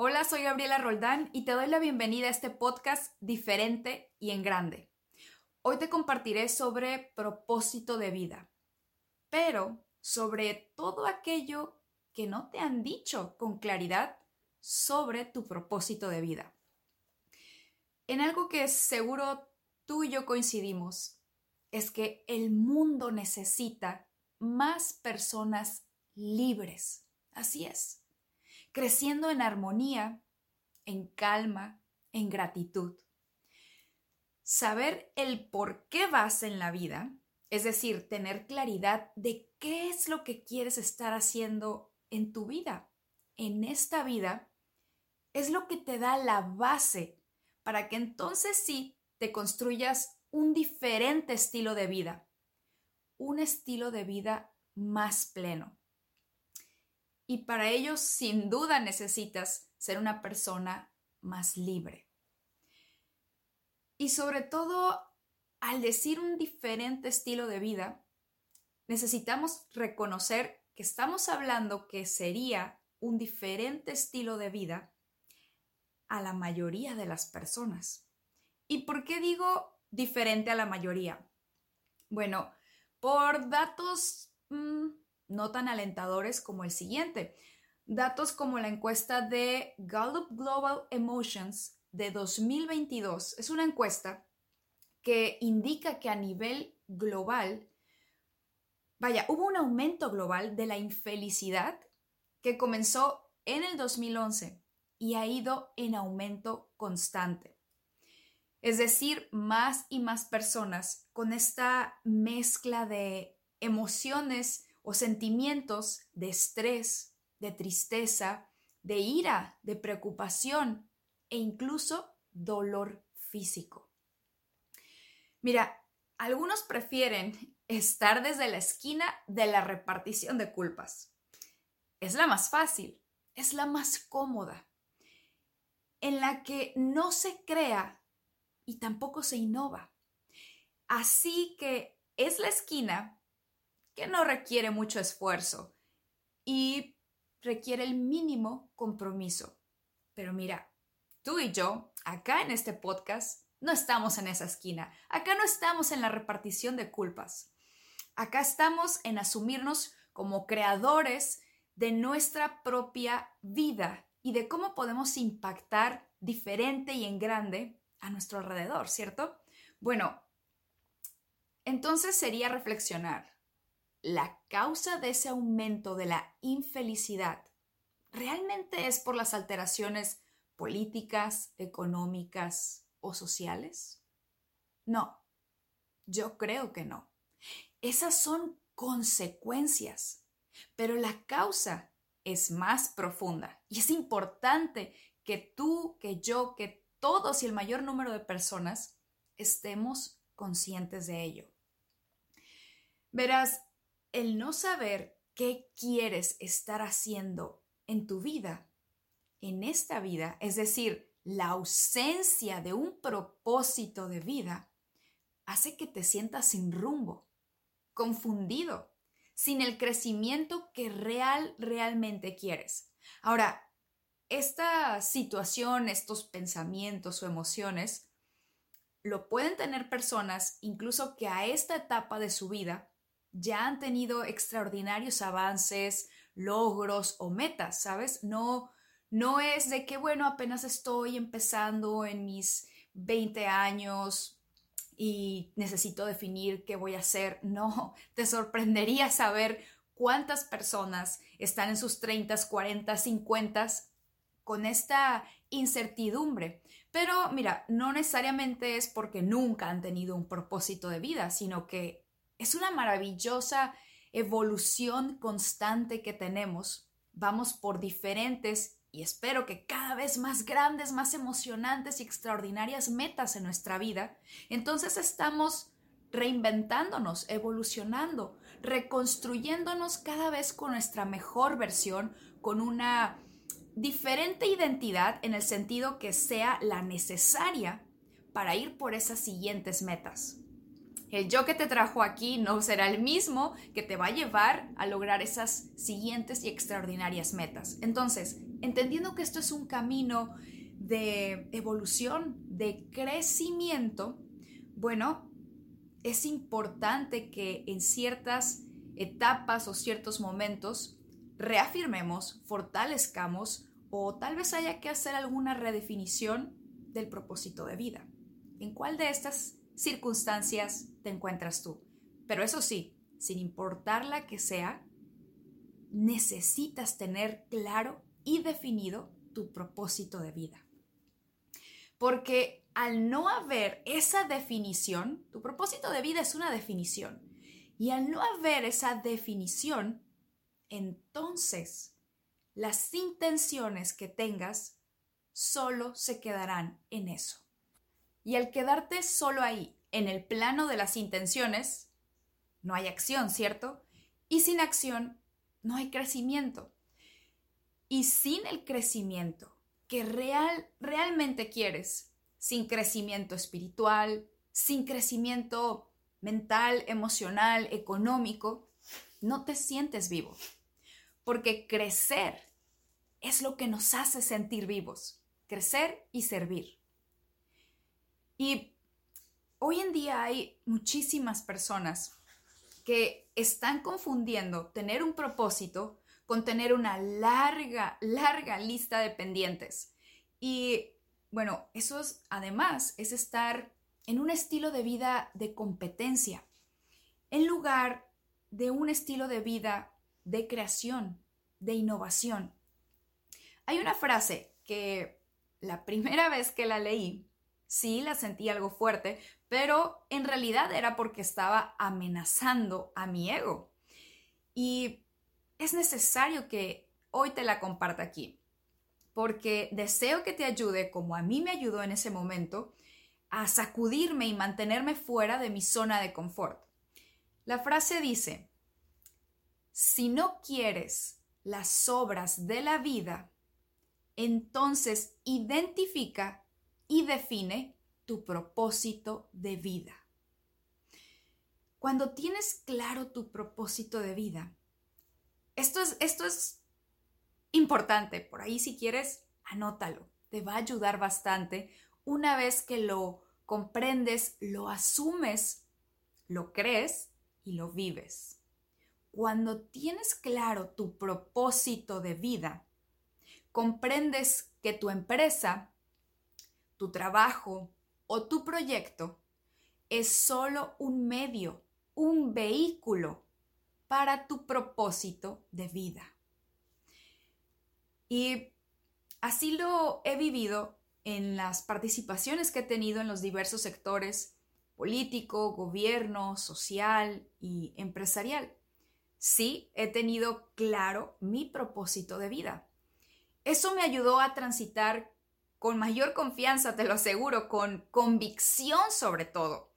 Hola, soy Gabriela Roldán y te doy la bienvenida a este podcast diferente y en grande. Hoy te compartiré sobre propósito de vida, pero sobre todo aquello que no te han dicho con claridad sobre tu propósito de vida. En algo que seguro tú y yo coincidimos, es que el mundo necesita más personas libres. Así es creciendo en armonía, en calma, en gratitud. Saber el por qué vas en la vida, es decir, tener claridad de qué es lo que quieres estar haciendo en tu vida, en esta vida, es lo que te da la base para que entonces sí te construyas un diferente estilo de vida, un estilo de vida más pleno. Y para ello, sin duda, necesitas ser una persona más libre. Y sobre todo, al decir un diferente estilo de vida, necesitamos reconocer que estamos hablando que sería un diferente estilo de vida a la mayoría de las personas. ¿Y por qué digo diferente a la mayoría? Bueno, por datos no tan alentadores como el siguiente. Datos como la encuesta de Gallup Global Emotions de 2022 es una encuesta que indica que a nivel global, vaya, hubo un aumento global de la infelicidad que comenzó en el 2011 y ha ido en aumento constante. Es decir, más y más personas con esta mezcla de emociones o sentimientos de estrés, de tristeza, de ira, de preocupación e incluso dolor físico. Mira, algunos prefieren estar desde la esquina de la repartición de culpas. Es la más fácil, es la más cómoda, en la que no se crea y tampoco se innova. Así que es la esquina que no requiere mucho esfuerzo y requiere el mínimo compromiso. Pero mira, tú y yo, acá en este podcast, no estamos en esa esquina. Acá no estamos en la repartición de culpas. Acá estamos en asumirnos como creadores de nuestra propia vida y de cómo podemos impactar diferente y en grande a nuestro alrededor, ¿cierto? Bueno, entonces sería reflexionar la causa de ese aumento de la infelicidad realmente es por las alteraciones políticas, económicas o sociales? No, yo creo que no. Esas son consecuencias, pero la causa es más profunda y es importante que tú, que yo, que todos y el mayor número de personas estemos conscientes de ello. Verás, el no saber qué quieres estar haciendo en tu vida, en esta vida, es decir, la ausencia de un propósito de vida, hace que te sientas sin rumbo, confundido, sin el crecimiento que real, realmente quieres. Ahora, esta situación, estos pensamientos o emociones, lo pueden tener personas incluso que a esta etapa de su vida ya han tenido extraordinarios avances, logros o metas, ¿sabes? No, no es de que, bueno, apenas estoy empezando en mis 20 años y necesito definir qué voy a hacer. No, te sorprendería saber cuántas personas están en sus 30, 40, 50 con esta incertidumbre. Pero mira, no necesariamente es porque nunca han tenido un propósito de vida, sino que es una maravillosa evolución constante que tenemos. Vamos por diferentes y espero que cada vez más grandes, más emocionantes y extraordinarias metas en nuestra vida. Entonces estamos reinventándonos, evolucionando, reconstruyéndonos cada vez con nuestra mejor versión, con una diferente identidad en el sentido que sea la necesaria para ir por esas siguientes metas. El yo que te trajo aquí no será el mismo que te va a llevar a lograr esas siguientes y extraordinarias metas. Entonces, entendiendo que esto es un camino de evolución, de crecimiento, bueno, es importante que en ciertas etapas o ciertos momentos reafirmemos, fortalezcamos o tal vez haya que hacer alguna redefinición del propósito de vida. ¿En cuál de estas circunstancias te encuentras tú? Pero eso sí, sin importar la que sea, necesitas tener claro y definido tu propósito de vida. Porque al no haber esa definición, tu propósito de vida es una definición, y al no haber esa definición, entonces las intenciones que tengas solo se quedarán en eso. Y al quedarte solo ahí, en el plano de las intenciones, no hay acción, ¿cierto? Y sin acción no hay crecimiento. Y sin el crecimiento que real, realmente quieres, sin crecimiento espiritual, sin crecimiento mental, emocional, económico, no te sientes vivo. Porque crecer es lo que nos hace sentir vivos, crecer y servir. Y hoy en día hay muchísimas personas que están confundiendo tener un propósito con tener una larga, larga lista de pendientes. Y bueno, eso es, además es estar en un estilo de vida de competencia, en lugar de un estilo de vida de creación, de innovación. Hay una frase que la primera vez que la leí, sí la sentí algo fuerte, pero en realidad era porque estaba amenazando a mi ego. Y es necesario que hoy te la comparta aquí, porque deseo que te ayude, como a mí me ayudó en ese momento, a sacudirme y mantenerme fuera de mi zona de confort. La frase dice, si no quieres las obras de la vida, entonces identifica y define tu propósito de vida. Cuando tienes claro tu propósito de vida, esto es, esto es importante, por ahí si quieres, anótalo, te va a ayudar bastante una vez que lo comprendes, lo asumes, lo crees y lo vives. Cuando tienes claro tu propósito de vida, comprendes que tu empresa, tu trabajo, o tu proyecto es solo un medio, un vehículo para tu propósito de vida. Y así lo he vivido en las participaciones que he tenido en los diversos sectores político, gobierno, social y empresarial. Sí, he tenido claro mi propósito de vida. Eso me ayudó a transitar con mayor confianza, te lo aseguro, con convicción sobre todo.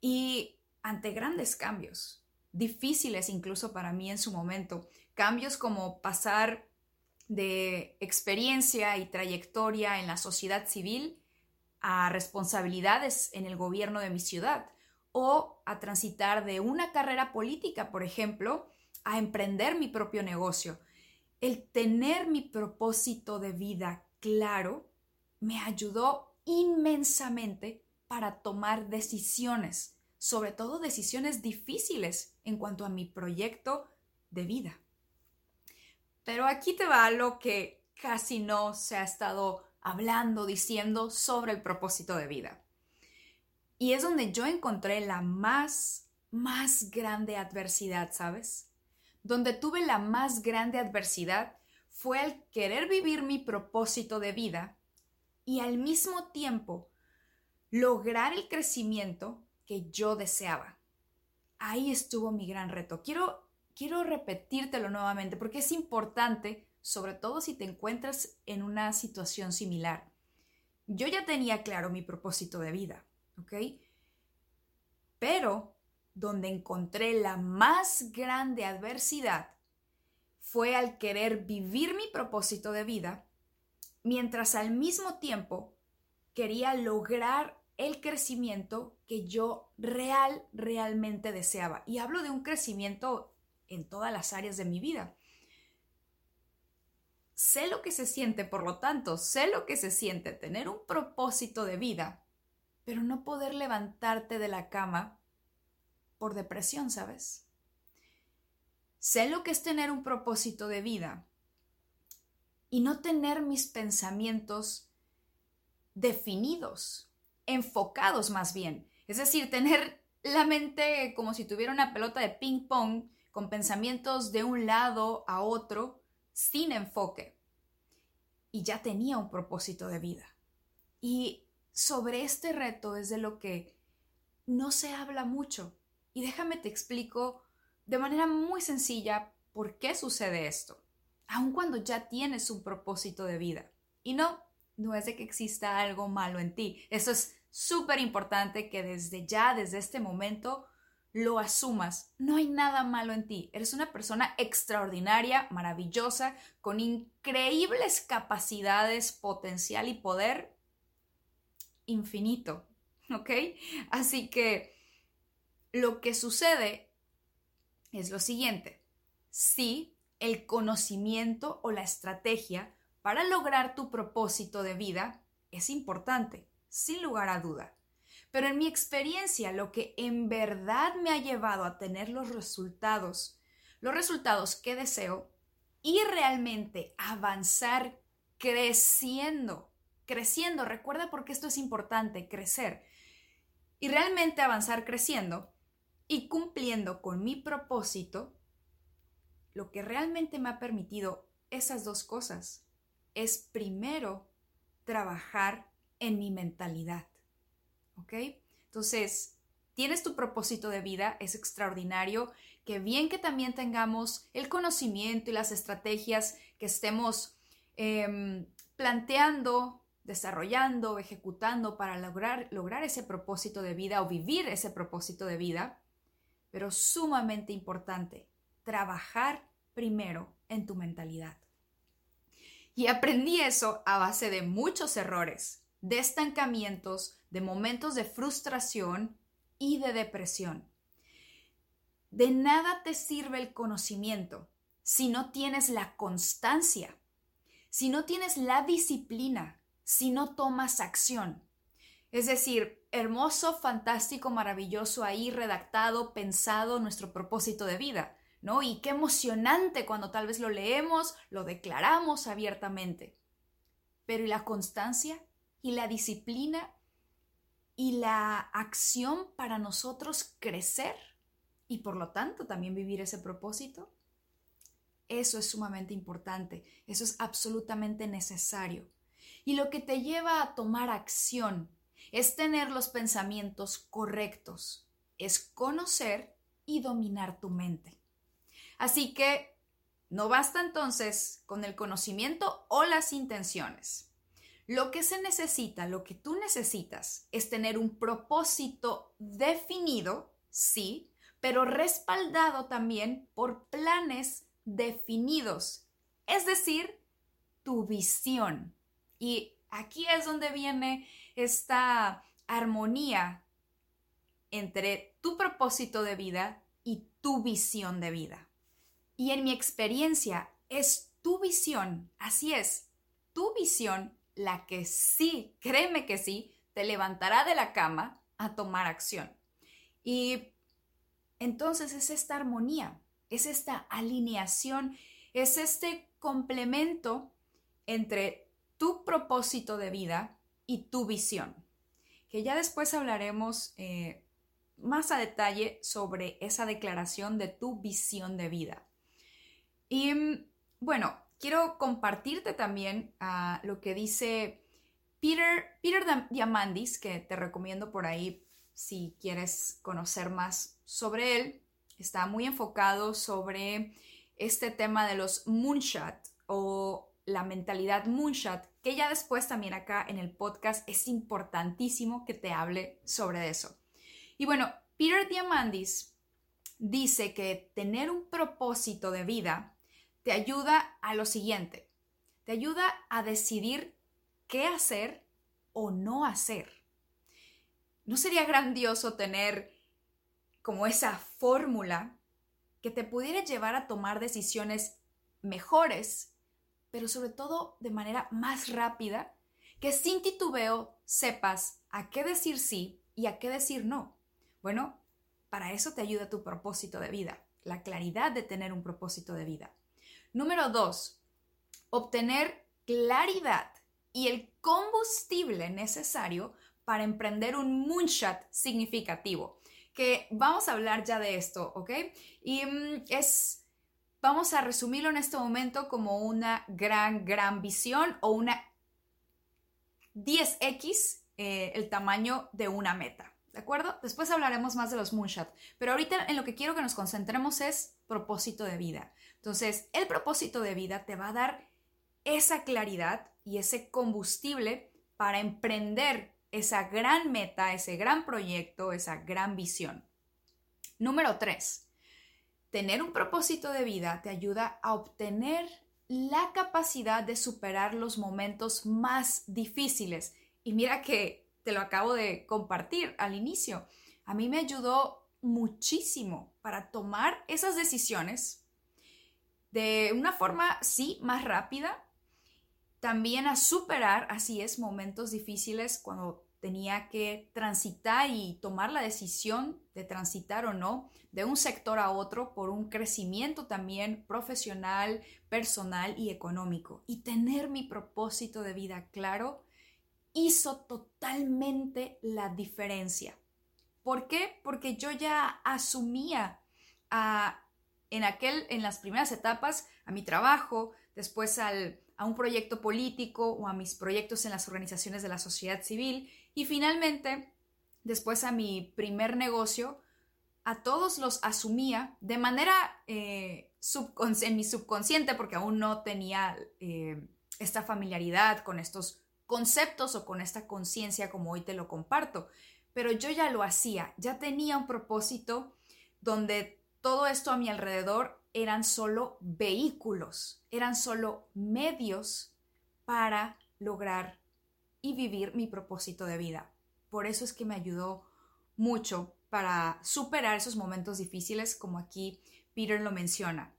Y ante grandes cambios, difíciles incluso para mí en su momento, cambios como pasar de experiencia y trayectoria en la sociedad civil a responsabilidades en el gobierno de mi ciudad o a transitar de una carrera política, por ejemplo, a emprender mi propio negocio. El tener mi propósito de vida claro me ayudó inmensamente para tomar decisiones, sobre todo decisiones difíciles en cuanto a mi proyecto de vida. Pero aquí te va lo que casi no se ha estado hablando, diciendo sobre el propósito de vida. Y es donde yo encontré la más, más grande adversidad, ¿sabes? Donde tuve la más grande adversidad fue el querer vivir mi propósito de vida y al mismo tiempo lograr el crecimiento que yo deseaba. Ahí estuvo mi gran reto. Quiero, quiero repetírtelo nuevamente porque es importante, sobre todo si te encuentras en una situación similar. Yo ya tenía claro mi propósito de vida, ¿ok? Pero donde encontré la más grande adversidad fue al querer vivir mi propósito de vida mientras al mismo tiempo quería lograr el crecimiento que yo real, realmente deseaba. Y hablo de un crecimiento en todas las áreas de mi vida. sé lo que se siente, por lo tanto, sé lo que se siente tener un propósito de vida, pero no poder levantarte de la cama por depresión, ¿sabes? Sé lo que es tener un propósito de vida y no tener mis pensamientos definidos, enfocados más bien. Es decir, tener la mente como si tuviera una pelota de ping pong con pensamientos de un lado a otro sin enfoque. Y ya tenía un propósito de vida. Y sobre este reto es de lo que no se habla mucho. Y déjame te explico de manera muy sencilla por qué sucede esto, aun cuando ya tienes un propósito de vida. Y no, no es de que exista algo malo en ti. Eso es súper importante que desde ya, desde este momento, lo asumas. No hay nada malo en ti. Eres una persona extraordinaria, maravillosa, con increíbles capacidades, potencial y poder infinito. ¿Ok? Así que lo que sucede es lo siguiente. Si el conocimiento o la estrategia para lograr tu propósito de vida es importante, sin lugar a duda. Pero en mi experiencia, lo que en verdad me ha llevado a tener los resultados, los resultados que deseo y realmente avanzar creciendo, creciendo, recuerda porque esto es importante, crecer, y realmente avanzar creciendo y cumpliendo con mi propósito, lo que realmente me ha permitido esas dos cosas es primero trabajar en mi mentalidad. ¿Ok? Entonces, tienes tu propósito de vida, es extraordinario, que bien que también tengamos el conocimiento y las estrategias que estemos em, planteando, desarrollando, ejecutando para lograr, lograr ese propósito de vida o vivir ese propósito de vida, pero sumamente importante, trabajar primero en tu mentalidad. Y aprendí eso a base de muchos errores, de estancamientos, de momentos de frustración y de depresión. De nada te sirve el conocimiento si no tienes la constancia, si no tienes la disciplina, si no tomas acción. Es decir, hermoso, fantástico, maravilloso ahí redactado, pensado nuestro propósito de vida, ¿no? Y qué emocionante cuando tal vez lo leemos, lo declaramos abiertamente. Pero ¿y la constancia? ¿Y la disciplina? ¿Y la acción para nosotros crecer? Y por lo tanto también vivir ese propósito. Eso es sumamente importante, eso es absolutamente necesario. Y lo que te lleva a tomar acción es tener los pensamientos correctos, es conocer y dominar tu mente. Así que no basta entonces con el conocimiento o las intenciones. Lo que se necesita, lo que tú necesitas, es tener un propósito definido, sí, pero respaldado también por planes definidos, es decir, tu visión. Y aquí es donde viene esta armonía entre tu propósito de vida y tu visión de vida. Y en mi experiencia es tu visión, así es, tu visión la que sí, créeme que sí, te levantará de la cama a tomar acción. Y entonces es esta armonía, es esta alineación, es este complemento entre tu propósito de vida y tu visión, que ya después hablaremos eh, más a detalle sobre esa declaración de tu visión de vida. Y mm, bueno, quiero compartirte también ah, lo que dice Peter, Peter Diamandis, que te recomiendo por ahí si quieres conocer más sobre él. Está muy enfocado sobre este tema de los moonshot o la mentalidad moonshot, que ya después también acá en el podcast es importantísimo que te hable sobre eso. Y bueno, Peter Diamandis dice que tener un propósito de vida te ayuda a lo siguiente. Te ayuda a decidir qué hacer o no hacer. ¿No sería grandioso tener como esa fórmula que te pudiera llevar a tomar decisiones mejores pero sobre todo de manera más rápida, que sin titubeo sepas a qué decir sí y a qué decir no. Bueno, para eso te ayuda tu propósito de vida, la claridad de tener un propósito de vida. Número dos, obtener claridad y el combustible necesario para emprender un moonshot significativo. Que vamos a hablar ya de esto, ¿ok? Y mm, es, vamos a resumirlo en este momento como una gran, gran visión o una 10x eh, el tamaño de una meta. ¿De acuerdo? Después hablaremos más de los moonshot, pero ahorita en lo que quiero que nos concentremos es propósito de vida. Entonces, el propósito de vida te va a dar esa claridad y ese combustible para emprender esa gran meta, ese gran proyecto, esa gran visión. Número tres, tener un propósito de vida te ayuda a obtener la capacidad de superar los momentos más difíciles. Y mira que te lo acabo de compartir al inicio. A mí me ayudó muchísimo para tomar esas decisiones de una forma, sí, más rápida, también a superar, así es, momentos difíciles cuando tenía que transitar y tomar la decisión de transitar o no de un sector a otro por un crecimiento también profesional, personal y económico. Y tener mi propósito de vida claro hizo totalmente la diferencia. ¿Por qué? Porque yo ya asumía a, en aquel, en las primeras etapas, a mi trabajo, después al, a un proyecto político o a mis proyectos en las organizaciones de la sociedad civil y finalmente, después a mi primer negocio, a todos los asumía de manera eh, en mi subconsciente porque aún no tenía eh, esta familiaridad con estos conceptos o con esta conciencia como hoy te lo comparto. Pero yo ya lo hacía, ya tenía un propósito donde todo esto a mi alrededor eran solo vehículos, eran solo medios para lograr y vivir mi propósito de vida. Por eso es que me ayudó mucho para superar esos momentos difíciles, como aquí Peter lo menciona.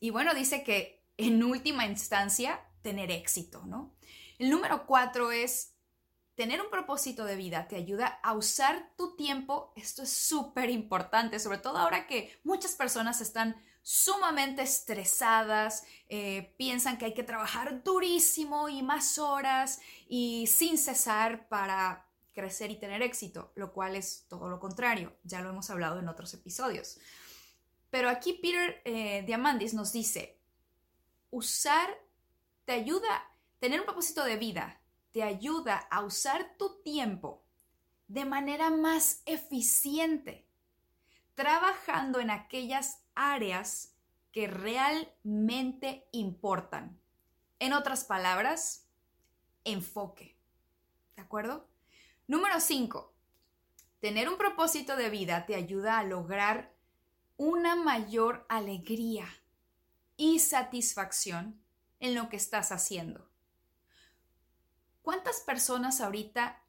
Y bueno, dice que en última instancia, tener éxito, ¿no? El número cuatro es tener un propósito de vida te ayuda a usar tu tiempo. Esto es súper importante, sobre todo ahora que muchas personas están sumamente estresadas, eh, piensan que hay que trabajar durísimo y más horas y sin cesar para crecer y tener éxito, lo cual es todo lo contrario, ya lo hemos hablado en otros episodios. Pero aquí Peter eh, Diamandis nos dice, usar te ayuda, tener un propósito de vida, te ayuda a usar tu tiempo de manera más eficiente, trabajando en aquellas áreas que realmente importan. En otras palabras, enfoque. ¿De acuerdo? Número 5. Tener un propósito de vida te ayuda a lograr una mayor alegría y satisfacción en lo que estás haciendo. ¿Cuántas personas ahorita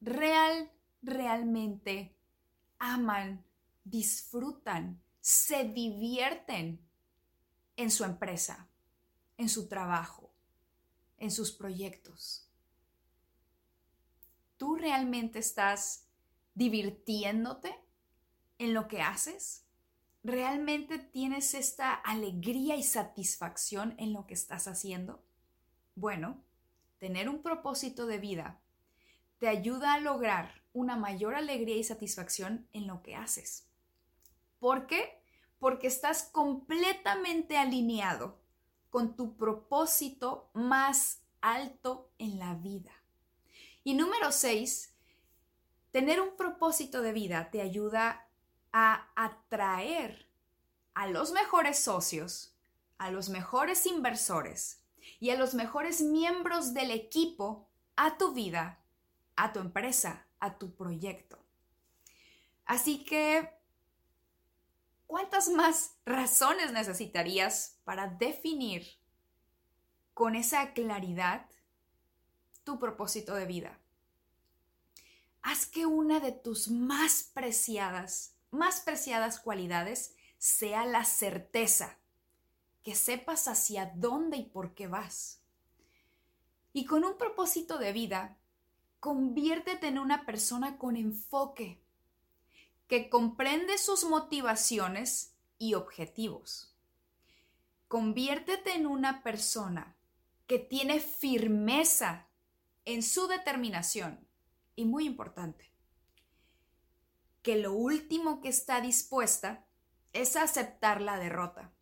real, realmente aman, disfrutan se divierten en su empresa, en su trabajo, en sus proyectos. ¿Tú realmente estás divirtiéndote en lo que haces? ¿Realmente tienes esta alegría y satisfacción en lo que estás haciendo? Bueno, tener un propósito de vida te ayuda a lograr una mayor alegría y satisfacción en lo que haces. ¿Por qué? Porque estás completamente alineado con tu propósito más alto en la vida. Y número seis, tener un propósito de vida te ayuda a atraer a los mejores socios, a los mejores inversores y a los mejores miembros del equipo a tu vida, a tu empresa, a tu proyecto. Así que ¿cuántas más razones necesitarías para definir con esa claridad tu propósito de vida? Haz que una de tus más preciadas, más preciadas cualidades sea la certeza que sepas hacia dónde y por qué vas. Y con un propósito de vida, conviértete en una persona con enfoque, que comprende sus motivaciones y objetivos. Conviértete en una persona que tiene firmeza en su determinación y muy importante, que lo último que está dispuesta es aceptar la derrota.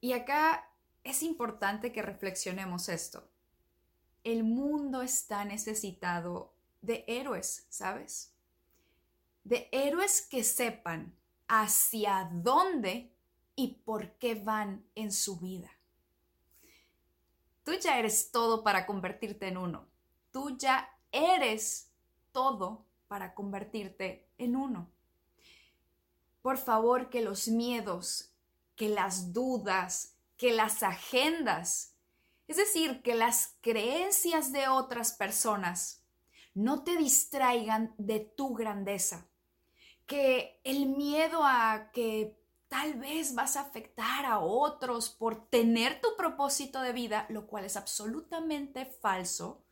Y acá es importante que reflexionemos esto. El mundo está necesitado de héroes, ¿sabes? De héroes que sepan hacia dónde y por qué van en su vida. Tú ya eres todo para convertirte en uno. Tú ya eres todo para convertirte en uno. Por favor, que los miedos, que las dudas, que las agendas, es decir, que las creencias de otras personas no te distraigan de tu grandeza. Que el miedo a que tal vez vas a afectar a otros por tener tu propósito de vida, lo cual es absolutamente falso,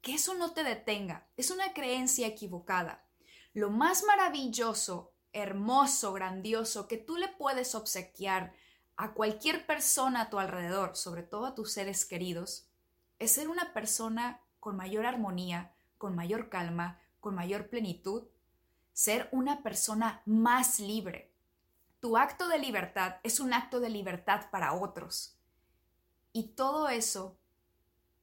que eso no te detenga. Es una creencia equivocada. Lo más maravilloso, hermoso, grandioso que tú le puedes obsequiar a cualquier persona a tu alrededor, sobre todo a tus seres queridos, es ser una persona con mayor armonía, con mayor calma, con mayor plenitud, ser una persona más libre. Tu acto de libertad es un acto de libertad para otros. Y todo eso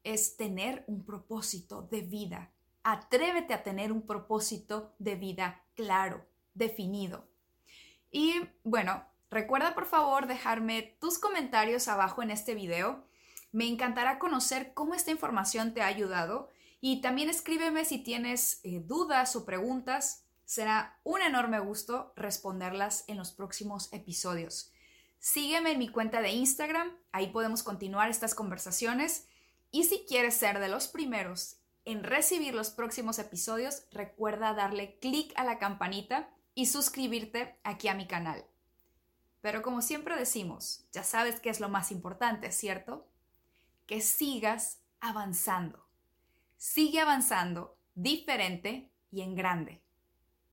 es tener un propósito de vida. Atrévete a tener un propósito de vida claro, definido. Y bueno, recuerda por favor dejarme tus comentarios abajo en este video. Me encantará conocer cómo esta información te ha ayudado y también escríbeme si tienes eh, dudas o preguntas. Será un enorme gusto responderlas en los próximos episodios. Sígueme en mi cuenta de Instagram, ahí podemos continuar estas conversaciones y si quieres ser de los primeros en recibir los próximos episodios, recuerda darle clic a la campanita y suscribirte aquí a mi canal. Pero como siempre decimos, ya sabes qué es lo más importante, ¿cierto? Que sigas avanzando. Sigue avanzando diferente y en grande.